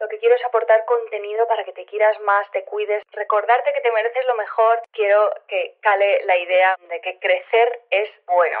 Lo que quiero es aportar contenido para que te quieras más, te cuides, recordarte que te mereces lo mejor. Quiero que cale la idea de que crecer es bueno.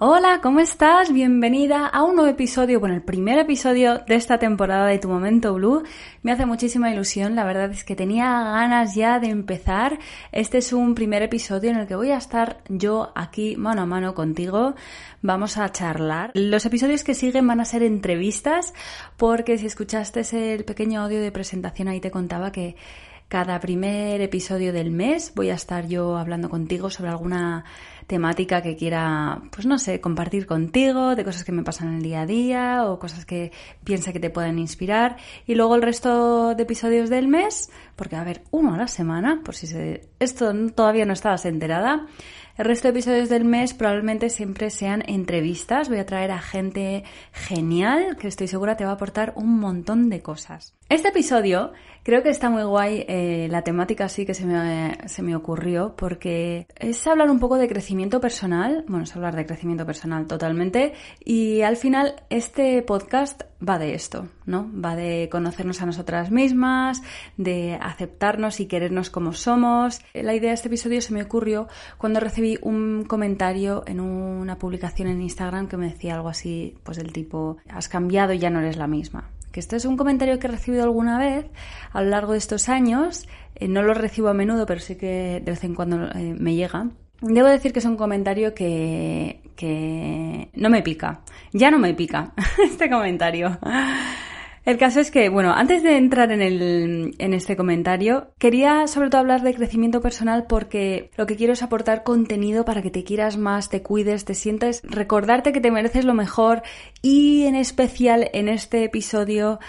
Hola, ¿cómo estás? Bienvenida a un nuevo episodio, bueno, el primer episodio de esta temporada de Tu Momento Blue. Me hace muchísima ilusión, la verdad es que tenía ganas ya de empezar. Este es un primer episodio en el que voy a estar yo aquí mano a mano contigo. Vamos a charlar. Los episodios que siguen van a ser entrevistas porque si escuchaste el pequeño audio de presentación ahí te contaba que cada primer episodio del mes voy a estar yo hablando contigo sobre alguna temática que quiera, pues no sé, compartir contigo, de cosas que me pasan en el día a día o cosas que piensa que te pueden inspirar. Y luego el resto de episodios del mes, porque va a haber uno a la semana, por si se, esto todavía no estabas enterada. El resto de episodios del mes probablemente siempre sean entrevistas. Voy a traer a gente genial que estoy segura te va a aportar un montón de cosas. Este episodio creo que está muy guay eh, la temática así que se me, se me ocurrió porque es hablar un poco de crecimiento personal. Bueno, es hablar de crecimiento personal totalmente. Y al final este podcast va de esto, ¿no? Va de conocernos a nosotras mismas, de aceptarnos y querernos como somos. La idea de este episodio se me ocurrió cuando recibí un comentario en una publicación en Instagram que me decía algo así, pues del tipo, has cambiado y ya no eres la misma. Que esto es un comentario que he recibido alguna vez a lo largo de estos años. Eh, no lo recibo a menudo, pero sí que de vez en cuando eh, me llega. Debo decir que es un comentario que, que no me pica. Ya no me pica este comentario. El caso es que, bueno, antes de entrar en, el, en este comentario, quería sobre todo hablar de crecimiento personal porque lo que quiero es aportar contenido para que te quieras más, te cuides, te sientas, recordarte que te mereces lo mejor y en especial en este episodio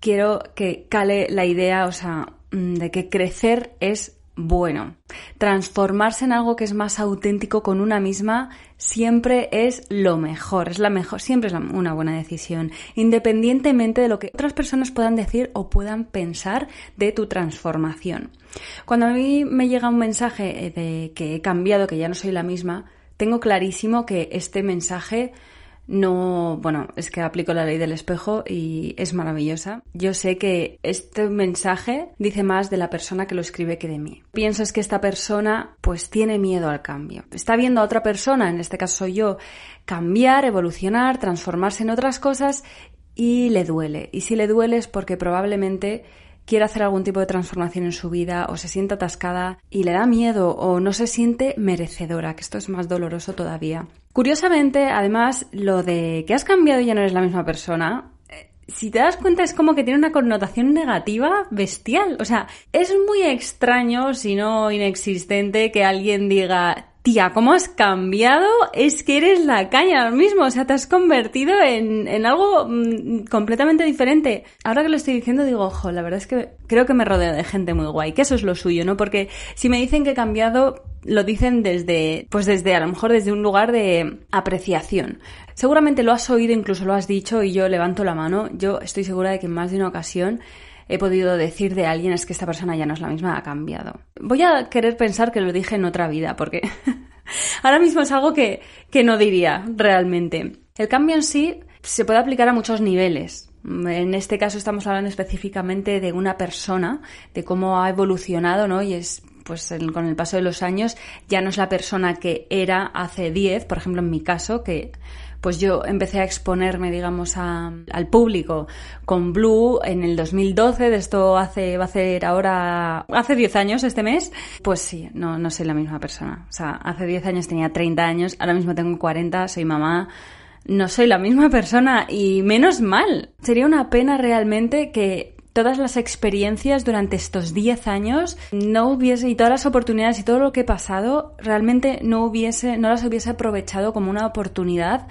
quiero que cale la idea, o sea, de que crecer es bueno. Transformarse en algo que es más auténtico con una misma siempre es lo mejor, es la mejor, siempre es una buena decisión, independientemente de lo que otras personas puedan decir o puedan pensar de tu transformación. Cuando a mí me llega un mensaje de que he cambiado, que ya no soy la misma, tengo clarísimo que este mensaje no, bueno, es que aplico la ley del espejo y es maravillosa. Yo sé que este mensaje dice más de la persona que lo escribe que de mí. Pienso es que esta persona pues tiene miedo al cambio. Está viendo a otra persona, en este caso soy yo, cambiar, evolucionar, transformarse en otras cosas y le duele. Y si le duele es porque probablemente quiere hacer algún tipo de transformación en su vida o se siente atascada y le da miedo o no se siente merecedora, que esto es más doloroso todavía. Curiosamente, además, lo de que has cambiado y ya no eres la misma persona, eh, si te das cuenta es como que tiene una connotación negativa bestial. O sea, es muy extraño, si no inexistente, que alguien diga, tía, ¿cómo has cambiado? Es que eres la caña ahora mismo, o sea, te has convertido en, algo mm, completamente diferente. Ahora que lo estoy diciendo digo, ojo, la verdad es que creo que me rodeo de gente muy guay, que eso es lo suyo, ¿no? Porque si me dicen que he cambiado, lo dicen desde, pues desde, a lo mejor desde un lugar de apreciación. Seguramente lo has oído, incluso lo has dicho, y yo levanto la mano. Yo estoy segura de que en más de una ocasión he podido decir de alguien es que esta persona ya no es la misma, ha cambiado. Voy a querer pensar que lo dije en otra vida, porque ahora mismo es algo que, que no diría realmente. El cambio en sí se puede aplicar a muchos niveles. En este caso estamos hablando específicamente de una persona, de cómo ha evolucionado, ¿no? Y es pues con el paso de los años ya no es la persona que era hace 10, por ejemplo en mi caso, que pues yo empecé a exponerme, digamos, al público con Blue en el 2012, de esto hace, va a ser ahora, hace 10 años este mes, pues sí, no, no soy la misma persona. O sea, hace 10 años tenía 30 años, ahora mismo tengo 40, soy mamá, no soy la misma persona y menos mal. Sería una pena realmente que todas las experiencias durante estos 10 años no hubiese y todas las oportunidades y todo lo que he pasado realmente no hubiese no las hubiese aprovechado como una oportunidad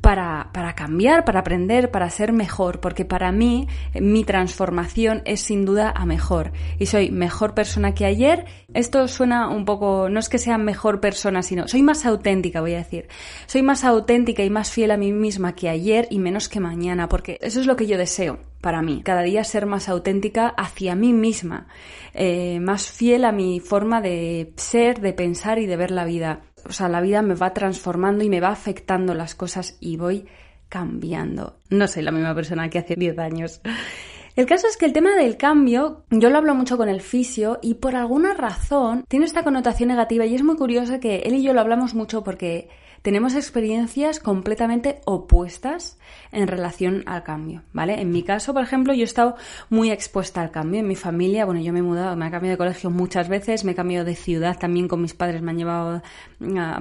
para, para cambiar, para aprender, para ser mejor, porque para mí mi transformación es sin duda a mejor y soy mejor persona que ayer. Esto suena un poco, no es que sea mejor persona, sino soy más auténtica, voy a decir. Soy más auténtica y más fiel a mí misma que ayer y menos que mañana, porque eso es lo que yo deseo para mí. Cada día ser más auténtica hacia mí misma, eh, más fiel a mi forma de ser, de pensar y de ver la vida o sea, la vida me va transformando y me va afectando las cosas y voy cambiando. No soy la misma persona que hace 10 años. El caso es que el tema del cambio, yo lo hablo mucho con el fisio y por alguna razón tiene esta connotación negativa y es muy curioso que él y yo lo hablamos mucho porque tenemos experiencias completamente opuestas en relación al cambio, ¿vale? En mi caso, por ejemplo, yo he estado muy expuesta al cambio. En mi familia, bueno, yo me he mudado, me he cambiado de colegio muchas veces, me he cambiado de ciudad también con mis padres, me han llevado,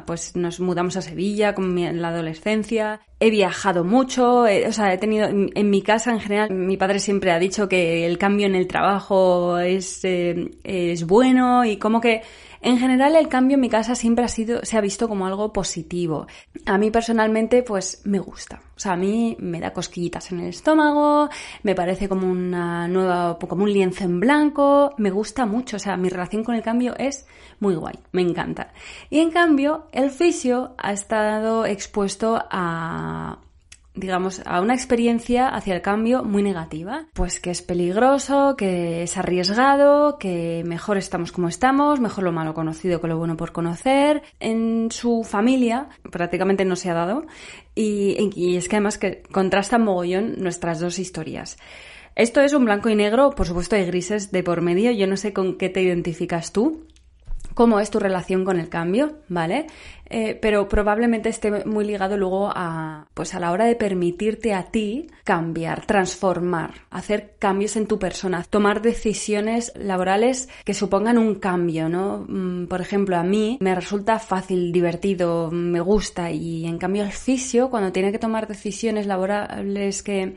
pues nos mudamos a Sevilla con en la adolescencia. He viajado mucho, o sea, he tenido, en, mi casa en general, mi padre siempre ha dicho que el cambio en el trabajo es, eh, es bueno y como que en general el cambio en mi casa siempre ha sido, se ha visto como algo positivo. A mí personalmente pues me gusta. O sea, a mí me da cosquillitas en el estómago, me parece como una nueva, como un lienzo en blanco, me gusta mucho. O sea, mi relación con el cambio es muy guay, me encanta. Y en cambio, el fisio ha estado expuesto a digamos, a una experiencia hacia el cambio muy negativa. Pues que es peligroso, que es arriesgado, que mejor estamos como estamos, mejor lo malo conocido que lo bueno por conocer. En su familia prácticamente no se ha dado y, es que además que contrastan mogollón nuestras dos historias. Esto es un blanco y negro, por supuesto hay grises de por medio, yo no sé con qué te identificas tú, cómo es tu relación con el cambio, ¿vale? Eh, pero probablemente esté muy ligado luego a, pues a la hora de permitirte a ti cambiar, transformar, hacer cambios en tu persona, tomar decisiones laborales que supongan un cambio, ¿no? Mm, por ejemplo, a mí me resulta fácil, divertido, me gusta y en cambio el fisio, cuando tiene que tomar decisiones laborales que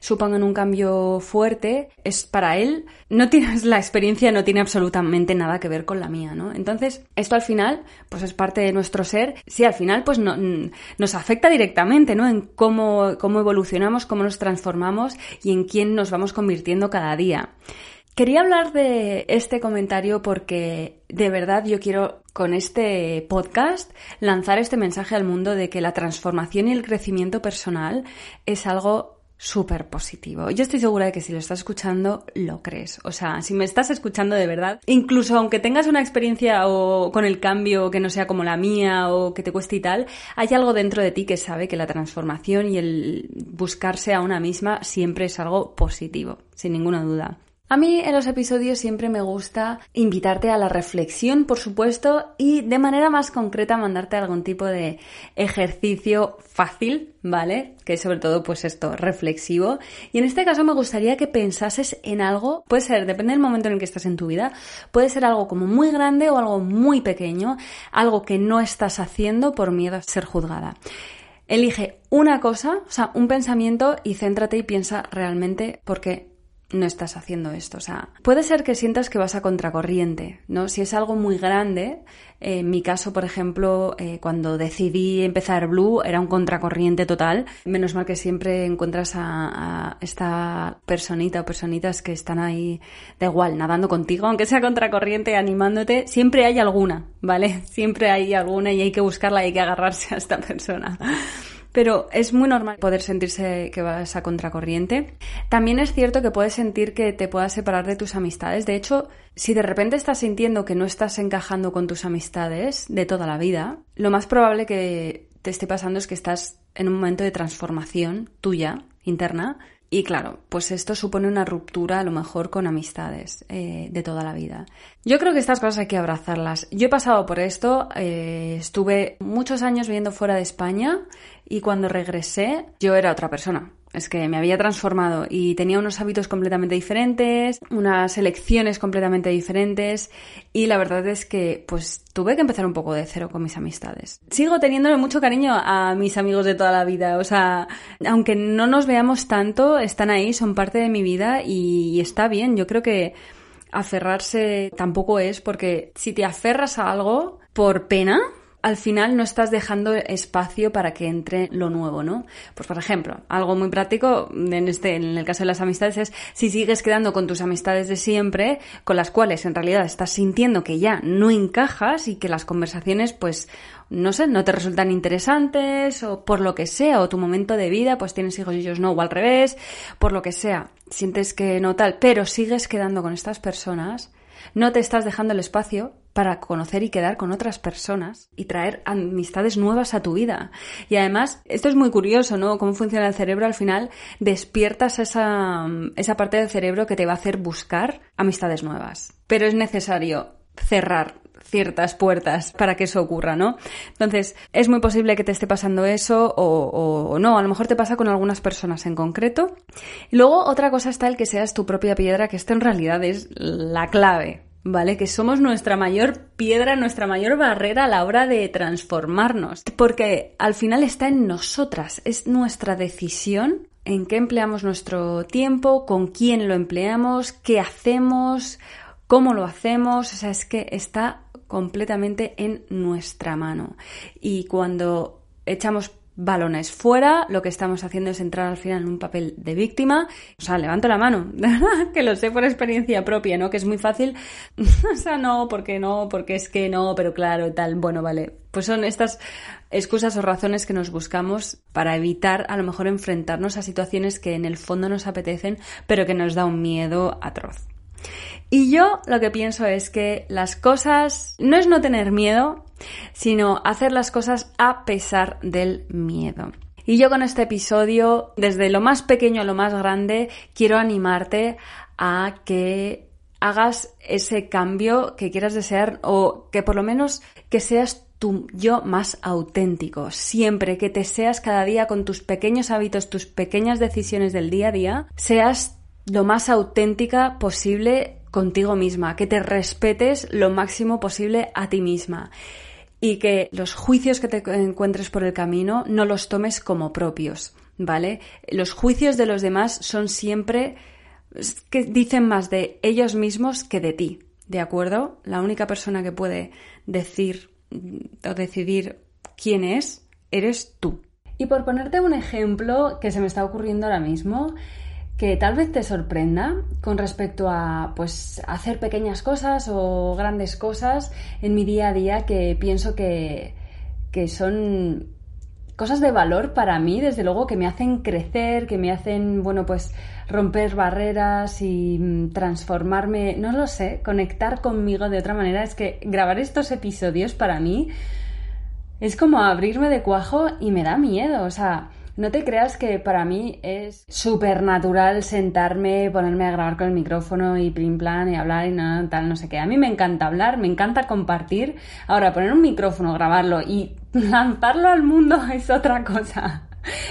supongan un cambio fuerte, es para él, no tienes la experiencia, no tiene absolutamente nada que ver con la mía, ¿no? Entonces, esto al final, pues es parte de nuestro ser, sí, al final, pues no, nos afecta directamente, ¿no? En cómo, cómo evolucionamos, cómo nos transformamos y en quién nos vamos convirtiendo cada día. Quería hablar de este comentario porque de verdad yo quiero con este podcast lanzar este mensaje al mundo de que la transformación y el crecimiento personal es algo súper positivo. Yo estoy segura de que si lo estás escuchando, lo crees. O sea, si me estás escuchando de verdad, incluso aunque tengas una experiencia o con el cambio que no sea como la mía o que te cueste y tal, hay algo dentro de ti que sabe que la transformación y el buscarse a una misma siempre es algo positivo, sin ninguna duda. A mí en los episodios siempre me gusta invitarte a la reflexión, por supuesto, y de manera más concreta mandarte algún tipo de ejercicio fácil, ¿vale? Que sobre todo pues esto, reflexivo. Y en este caso me gustaría que pensases en algo, puede ser, depende del momento en el que estás en tu vida, puede ser algo como muy grande o algo muy pequeño, algo que no estás haciendo por miedo a ser juzgada. Elige una cosa, o sea, un pensamiento y céntrate y piensa realmente por qué no estás haciendo esto. O sea, puede ser que sientas que vas a contracorriente, ¿no? Si es algo muy grande, en mi caso, por ejemplo, eh, cuando decidí empezar Blue, era un contracorriente total. Menos mal que siempre encuentras a, esta personita o personitas que están ahí, da igual, nadando contigo, aunque sea contracorriente, animándote, siempre hay alguna, ¿vale? Siempre hay alguna y hay que buscarla y hay que agarrarse a esta persona pero es muy normal poder sentirse que vas a contracorriente. También es cierto que puedes sentir que te puedas separar de tus amistades. De hecho, si de repente estás sintiendo que no estás encajando con tus amistades de toda la vida, lo más probable que te esté pasando es que estás en un momento de transformación tuya, interna, y claro, pues esto supone una ruptura a lo mejor con amistades eh, de toda la vida. Yo creo que estas cosas hay que abrazarlas. Yo he pasado por esto, eh, estuve muchos años viviendo fuera de España y cuando regresé yo era otra persona. Es que me había transformado y tenía unos hábitos completamente diferentes, unas elecciones completamente diferentes y la verdad es que pues tuve que empezar un poco de cero con mis amistades. Sigo teniéndole mucho cariño a mis amigos de toda la vida, o sea, aunque no nos veamos tanto, están ahí, son parte de mi vida y está bien. Yo creo que aferrarse tampoco es porque si te aferras a algo por pena, al final no estás dejando espacio para que entre lo nuevo, ¿no? Pues por ejemplo, algo muy práctico en este, en el caso de las amistades es si sigues quedando con tus amistades de siempre, con las cuales en realidad estás sintiendo que ya no encajas y que las conversaciones, pues, no sé, no te resultan interesantes o por lo que sea, o tu momento de vida, pues tienes hijos y ellos no, o al revés, por lo que sea, sientes que no tal, pero sigues quedando con estas personas, no te estás dejando el espacio para conocer y quedar con otras personas y traer amistades nuevas a tu vida. Y además, esto es muy curioso, ¿no? Cómo funciona el cerebro. Al final, despiertas esa, esa parte del cerebro que te va a hacer buscar amistades nuevas. Pero es necesario cerrar ciertas puertas para que eso ocurra, ¿no? Entonces, es muy posible que te esté pasando eso o, o, no, a lo mejor te pasa con algunas personas en concreto. Luego otra cosa está el que seas tu propia piedra, que esto en realidad es la clave, ¿vale? Que somos nuestra mayor piedra, nuestra mayor barrera a la hora de transformarnos, porque al final está en nosotras, es nuestra decisión en qué empleamos nuestro tiempo, con quién lo empleamos, qué hacemos, cómo lo hacemos, o sea, es que está completamente en nuestra mano. Y cuando echamos balones fuera, lo que estamos haciendo es entrar al final en un papel de víctima. O sea, levanto la mano, que lo sé por experiencia propia, ¿no? Que es muy fácil. o sea, no, porque no, porque es que no, pero claro, tal. Bueno, vale. Pues son estas excusas o razones que nos buscamos para evitar a lo mejor enfrentarnos a situaciones que en el fondo nos apetecen, pero que nos da un miedo atroz. Y yo lo que pienso es que las cosas no es no tener miedo, sino hacer las cosas a pesar del miedo. Y yo con este episodio, desde lo más pequeño a lo más grande, quiero animarte a que hagas ese cambio que quieras desear o que por lo menos que seas tu yo más auténtico. Siempre que te seas cada día con tus pequeños hábitos, tus pequeñas decisiones del día a día, seas lo más auténtica posible contigo misma, que te respetes lo máximo posible a ti misma y que los juicios que te encuentres por el camino no los tomes como propios, ¿vale? Los juicios de los demás son siempre que dicen más de ellos mismos que de ti, ¿de acuerdo? La única persona que puede decir o decidir quién es, eres tú. Y por ponerte un ejemplo que se me está ocurriendo ahora mismo, que tal vez te sorprenda con respecto a pues hacer pequeñas cosas o grandes cosas en mi día a día que pienso que, que son cosas de valor para mí, desde luego, que me hacen crecer, que me hacen, bueno, pues romper barreras y mm, transformarme, no lo sé, conectar conmigo de otra manera. Es que grabar estos episodios para mí es como abrirme de cuajo y me da miedo. O sea, No te creas que para mí es súper natural sentarme, ponerme a grabar con el micrófono y plim plan y hablar y nada, tal, no sé qué. A mí me encanta hablar, me encanta compartir. Ahora, poner un micrófono, grabarlo y lanzarlo al mundo es otra cosa.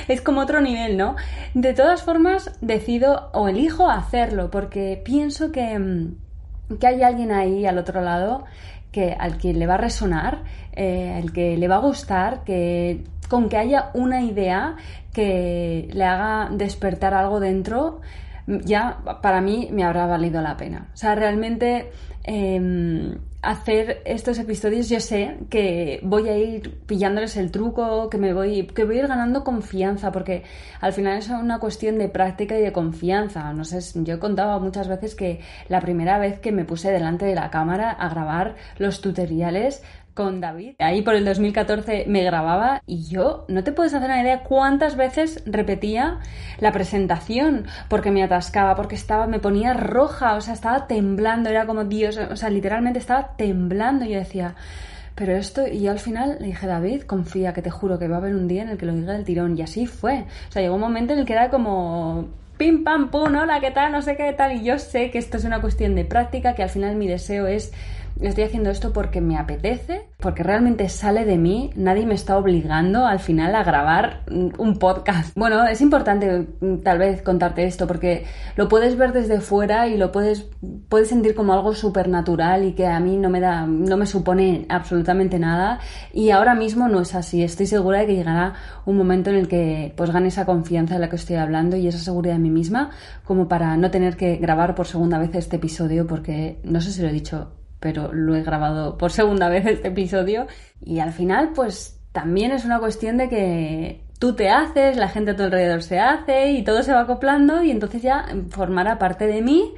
Es como otro nivel, ¿no? De todas formas, decido o elijo hacerlo porque pienso que, mm, que hay alguien ahí al otro lado que al que le va a resonar, eh, al que le va a gustar, que con que haya una idea que le haga despertar algo dentro, ya para mí me habrá valido la pena. O sea, realmente em, hacer estos episodios yo sé que voy a ir pillándoles el truco, que me voy, que voy a ir ganando confianza, porque al final es una cuestión de práctica y de confianza. No sé, yo he contado muchas veces que la primera vez que me puse delante de la cámara a grabar los tutoriales con David. Ahí por el 2014 me grababa y yo no te puedes hacer una idea cuántas veces repetía la presentación porque me atascaba, porque estaba, me ponía roja, o sea, estaba temblando, era como Dios, o sea, literalmente estaba temblando yo decía, pero esto, y yo al final le dije, David, confía, que te juro que va a haber un día en el que lo diga el tirón. Y así fue. O sea, llegó un momento en el que era como pim pam pum, hola, ¿qué tal? No sé qué tal. Y yo sé que esto es una cuestión de práctica, que al final mi deseo es estoy haciendo esto porque me apetece, porque realmente sale de mí, nadie me está obligando al final a grabar un podcast. Bueno, es importante mm, tal vez contarte esto porque lo puedes ver desde fuera y lo puedes, puedes sentir como algo súper natural y que a mí no me da, no me supone absolutamente nada y ahora mismo no es así. Estoy segura de que llegará un momento en el que pues gane esa confianza de la que estoy hablando y esa seguridad en mí misma como para no tener que grabar por segunda vez este episodio porque no sé si lo he dicho pero lo he grabado por segunda vez este episodio y al final pues también es una cuestión de que tú te haces, la gente a tu alrededor se hace y todo se va acoplando y entonces ya formará parte de mí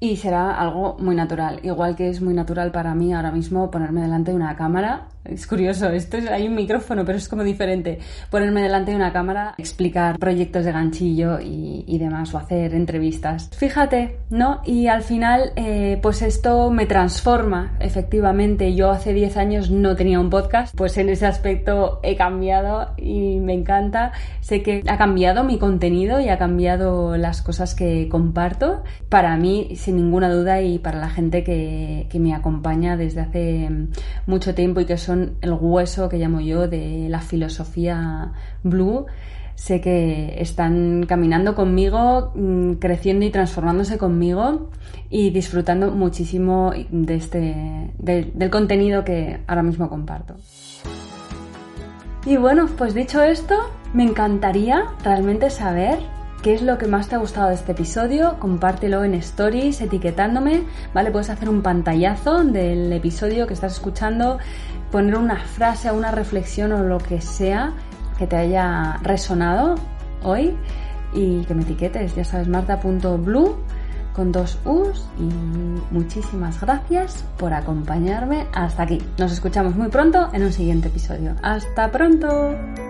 y será algo muy natural. Igual que es muy natural para mí ahora mismo ponerme delante de una cámara. Es curioso, esto es, hay un micrófono, pero es como diferente. Ponerme delante de una cámara, explicar proyectos de ganchillo y, demás, o hacer entrevistas. Fíjate, ¿no? Y al final, eh, pues esto me transforma, efectivamente. Yo hace 10 años no tenía un podcast, pues en ese aspecto he cambiado y me encanta. Sé que ha cambiado mi contenido y ha cambiado las cosas que comparto. Para mí, sin ninguna duda y para la gente que, me acompaña desde hace mucho tiempo y que son el hueso que llamo yo de la filosofía blue sé que están caminando conmigo, mm, creciendo y transformándose conmigo y disfrutando muchísimo de este, del contenido que ahora mismo comparto. Y bueno, pues dicho esto, me encantaría realmente saber qué es lo que más te ha gustado de este episodio, compártelo en stories etiquetándome, ¿vale? Puedes hacer un pantallazo del episodio que estás escuchando, poner una frase, una reflexión o lo que sea que te haya resonado hoy y que me etiquetes, ya sabes, marta.blue con dos U's y muchísimas gracias por acompañarme hasta aquí. Nos escuchamos muy pronto en un siguiente episodio. Hasta pronto.